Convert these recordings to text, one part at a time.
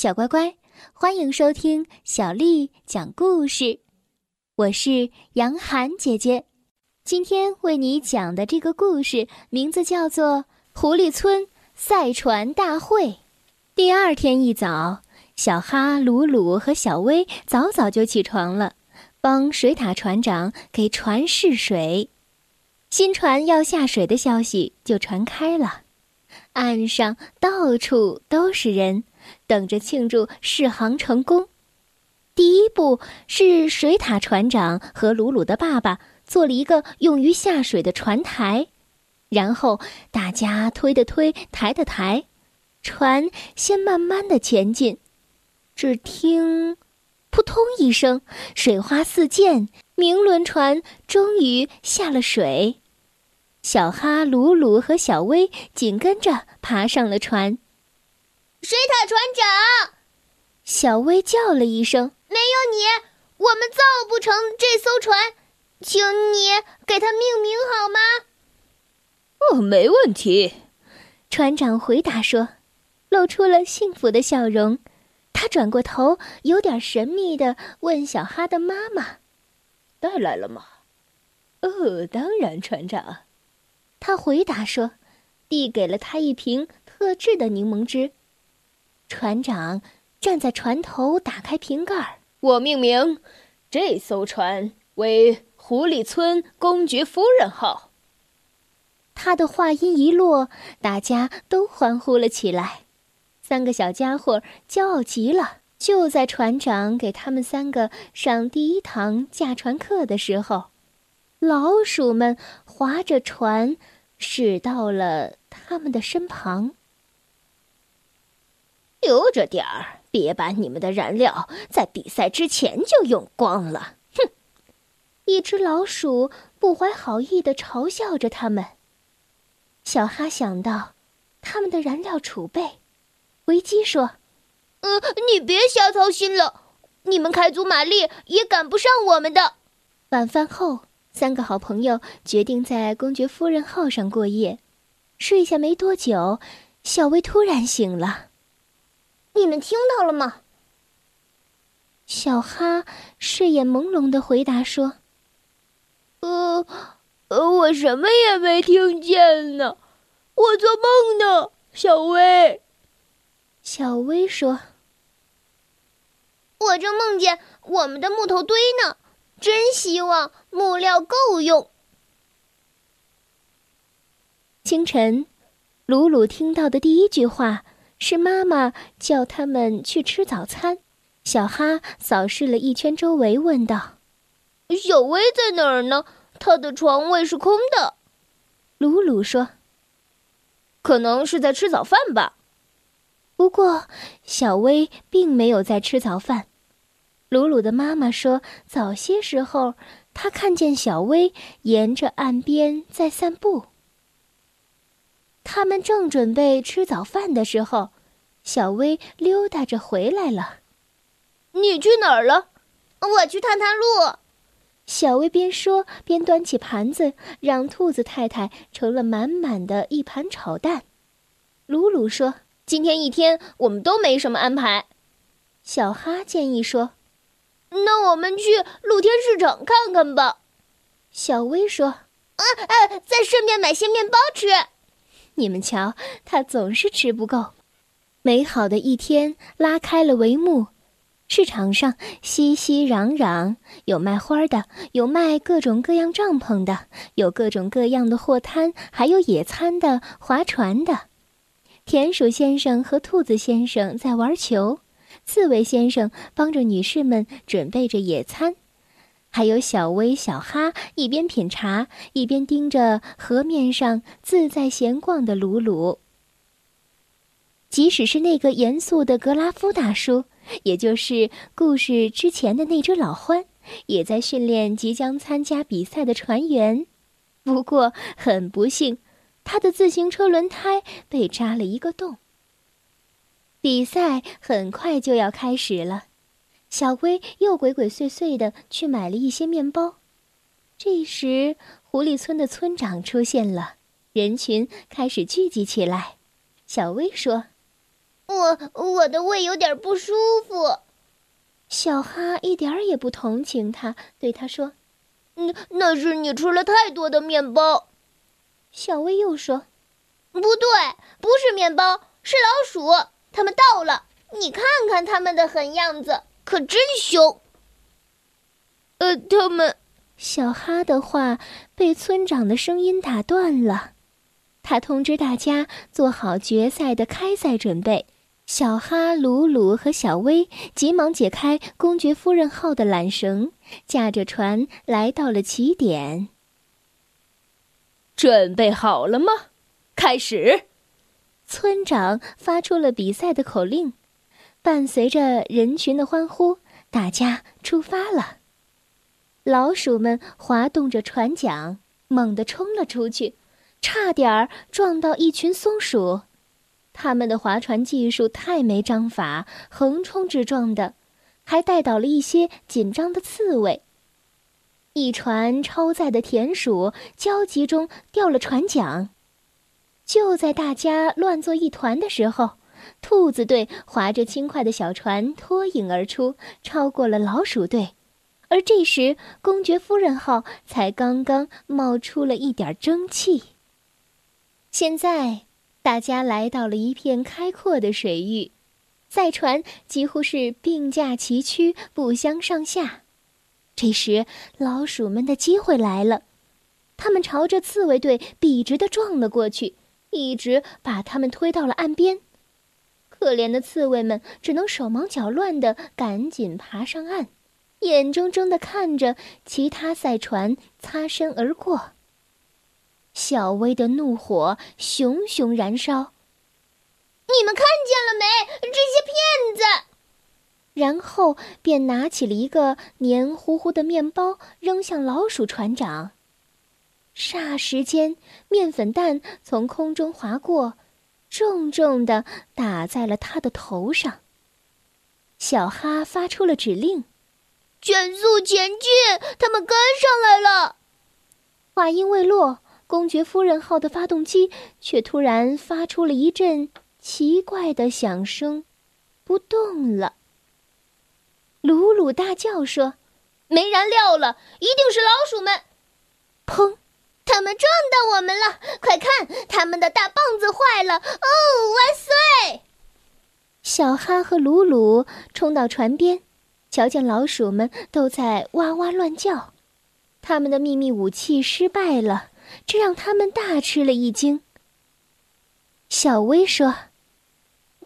小乖乖，欢迎收听小丽讲故事。我是杨涵姐姐，今天为你讲的这个故事名字叫做《狐狸村赛船大会》。第二天一早，小哈、鲁鲁和小威早早就起床了，帮水獭船长给船试水。新船要下水的消息就传开了，岸上到处都是人。等着庆祝试航成功。第一步是水獭船长和鲁鲁的爸爸做了一个用于下水的船台，然后大家推的推，抬的抬，船先慢慢的前进。只听“扑通”一声，水花四溅，明轮船终于下了水。小哈、鲁鲁和小威紧跟着爬上了船。水獭船长，小薇叫了一声：“没有你，我们造不成这艘船，请你给它命名好吗？”“哦，没问题。”船长回答说，露出了幸福的笑容。他转过头，有点神秘的问小哈的妈妈：“带来了吗？”“哦，当然，船长。”他回答说，递给了他一瓶特制的柠檬汁。船长站在船头，打开瓶盖。我命名这艘船为“狐狸村公爵夫人号”。他的话音一落，大家都欢呼了起来。三个小家伙骄傲极了。就在船长给他们三个上第一堂驾船课的时候，老鼠们划着船驶到了他们的身旁。留着点儿，别把你们的燃料在比赛之前就用光了！哼！一只老鼠不怀好意的嘲笑着他们。小哈想到他们的燃料储备，维基说：“呃，你别瞎操心了，你们开足马力也赶不上我们的。”晚饭后，三个好朋友决定在公爵夫人号上过夜。睡下没多久，小薇突然醒了。你们听到了吗？小哈睡眼朦胧的回答说：“呃，我什么也没听见呢，我做梦呢。”小薇，小薇说：“我正梦见我们的木头堆呢，真希望木料够用。”清晨，鲁鲁听到的第一句话。是妈妈叫他们去吃早餐。小哈扫视了一圈周围，问道：“小薇在哪儿呢？她的床位是空的。”鲁鲁说：“可能是在吃早饭吧。”不过，小薇并没有在吃早饭。鲁鲁的妈妈说：“早些时候，她看见小薇沿着岸边在散步。”他们正准备吃早饭的时候，小薇溜达着回来了。你去哪儿了？我去探探路。小薇边说边端起盘子，让兔子太太盛了满满的一盘炒蛋。鲁鲁说：“今天一天我们都没什么安排。”小哈建议说：“那我们去露天市场看看吧。”小薇说：“啊啊，再顺便买些面包吃。”你们瞧，他总是吃不够。美好的一天拉开了帷幕，市场上熙熙攘攘，有卖花的，有卖各种各样帐篷的，有各种各样的货摊，还有野餐的、划船的。田鼠先生和兔子先生在玩球，刺猬先生帮着女士们准备着野餐。还有小薇、小哈一边品茶，一边盯着河面上自在闲逛的鲁鲁。即使是那个严肃的格拉夫大叔，也就是故事之前的那只老獾，也在训练即将参加比赛的船员。不过很不幸，他的自行车轮胎被扎了一个洞。比赛很快就要开始了。小薇又鬼鬼祟祟的去买了一些面包。这时，狐狸村的村长出现了，人群开始聚集起来。小薇说：“我我的胃有点不舒服。小哈一点儿也不同情他，对他说：“那，那是你吃了太多的面包。”小薇又说：“不对，不是面包，是老鼠。他们到了，你看看他们的狠样子，可真凶。”呃，他们……小哈的话被村长的声音打断了。他通知大家做好决赛的开赛准备。小哈、鲁鲁和小薇急忙解开公爵夫人号的缆绳，驾着船来到了起点。准备好了吗？开始！村长发出了比赛的口令，伴随着人群的欢呼，大家出发了。老鼠们滑动着船桨，猛地冲了出去，差点儿撞到一群松鼠。他们的划船技术太没章法，横冲直撞的，还带倒了一些紧张的刺猬。一船超载的田鼠焦急中掉了船桨。就在大家乱作一团的时候，兔子队划着轻快的小船脱颖而出，超过了老鼠队。而这时，公爵夫人号才刚刚冒出了一点蒸汽。现在。大家来到了一片开阔的水域，赛船几乎是并驾齐驱，不相上下。这时，老鼠们的机会来了，他们朝着刺猬队笔直的撞了过去，一直把他们推到了岸边。可怜的刺猬们只能手忙脚乱的赶紧爬上岸，眼睁睁的看着其他赛船擦身而过。小薇的怒火熊熊燃烧。你们看见了没？这些骗子！然后便拿起了一个黏糊糊的面包，扔向老鼠船长。霎时间，面粉弹从空中划过，重重的打在了他的头上。小哈发出了指令：“全速前进！他们跟上来了。”话音未落。公爵夫人号的发动机却突然发出了一阵奇怪的响声，不动了。鲁鲁大叫说：“没燃料了，一定是老鼠们！”砰！他们撞到我们了！快看，他们的大棒子坏了！哦，万岁！小哈和鲁鲁冲到船边，瞧见老鼠们都在哇哇乱叫，他们的秘密武器失败了。这让他们大吃了一惊。小薇说：“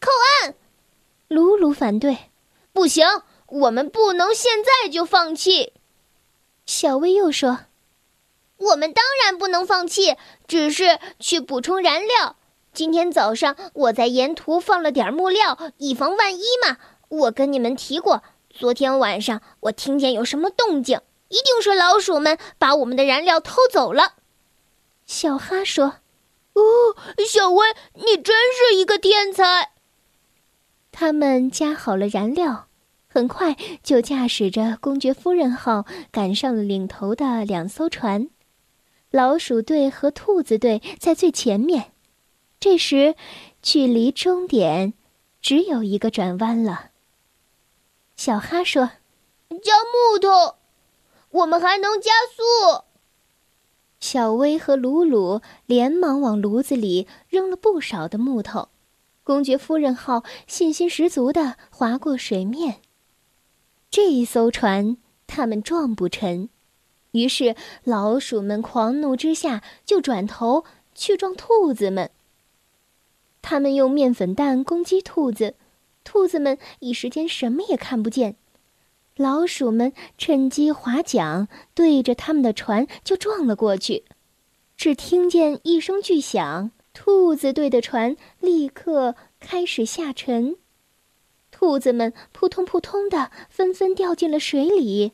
靠岸！”鲁鲁反对：“不行，我们不能现在就放弃。”小薇又说：“我们当然不能放弃，只是去补充燃料。今天早上我在沿途放了点木料，以防万一嘛。我跟你们提过，昨天晚上我听见有什么动静，一定是老鼠们把我们的燃料偷走了。”小哈说：“哦，小薇，你真是一个天才。”他们加好了燃料，很快就驾驶着公爵夫人号赶上了领头的两艘船。老鼠队和兔子队在最前面。这时，距离终点只有一个转弯了。小哈说：“加木头，我们还能加速。”小薇和鲁鲁连忙往炉子里扔了不少的木头，公爵夫人号信心十足地划过水面。这一艘船他们撞不沉，于是老鼠们狂怒之下就转头去撞兔子们。他们用面粉弹攻击兔子，兔子们一时间什么也看不见。老鼠们趁机划桨，对着他们的船就撞了过去。只听见一声巨响，兔子队的船立刻开始下沉，兔子们扑通扑通的纷纷掉进了水里，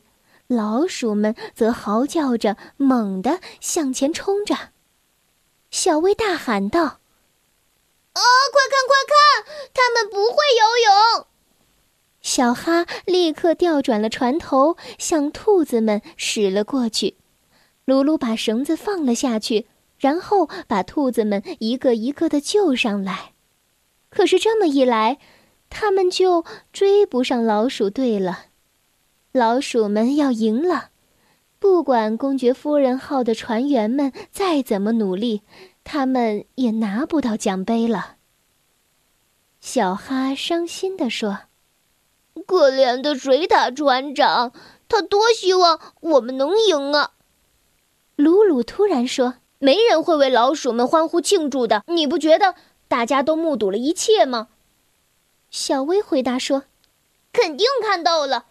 老鼠们则嚎叫着猛地向前冲着。小薇大喊道：“啊，快看快看，他们不会游泳！”小哈立刻调转了船头，向兔子们驶了过去。鲁鲁把绳子放了下去，然后把兔子们一个一个的救上来。可是这么一来，他们就追不上老鼠队了。老鼠们要赢了，不管公爵夫人号的船员们再怎么努力，他们也拿不到奖杯了。小哈伤心地说：“可怜的水獭船长，他多希望我们能赢啊！”鲁鲁突然说：“没人会为老鼠们欢呼庆祝的，你不觉得？”大家都目睹了一切吗？小薇回答说：“肯定看到了，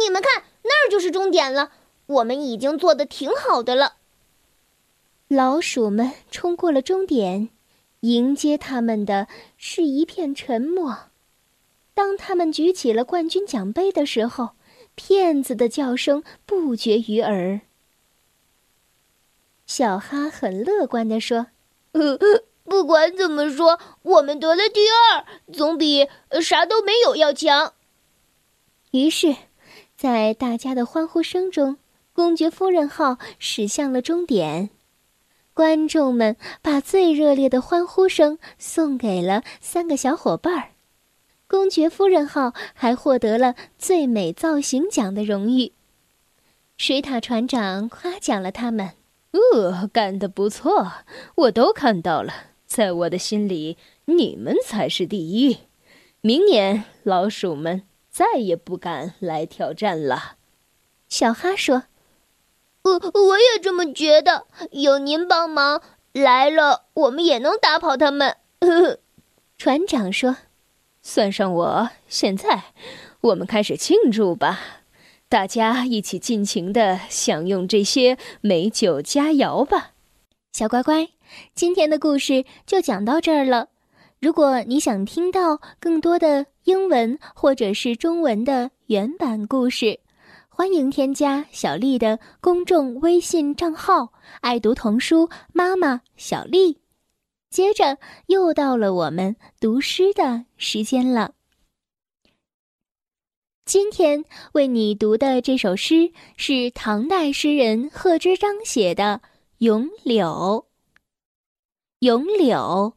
你们看，那儿就是终点了。我们已经做的挺好的了。”老鼠们冲过了终点，迎接他们的是一片沉默。当他们举起了冠军奖杯的时候，骗子的叫声不绝于耳。小哈很乐观地说：“呵呵。”不管怎么说，我们得了第二，总比啥都没有要强。于是，在大家的欢呼声中，公爵夫人号驶向了终点。观众们把最热烈的欢呼声送给了三个小伙伴儿。公爵夫人号还获得了最美造型奖的荣誉。水獭船长夸奖了他们：“呃，干得不错，我都看到了。”在我的心里，你们才是第一。明年，老鼠们再也不敢来挑战了。小哈说：“我我也这么觉得。有您帮忙，来了我们也能打跑他们。”呵呵船长说：“算上我。现在，我们开始庆祝吧！大家一起尽情的享用这些美酒佳肴吧，小乖乖。”今天的故事就讲到这儿了。如果你想听到更多的英文或者是中文的原版故事，欢迎添加小丽的公众微信账号“爱读童书妈妈小丽”。接着又到了我们读诗的时间了。今天为你读的这首诗是唐代诗人贺知章写的《咏柳》。咏柳，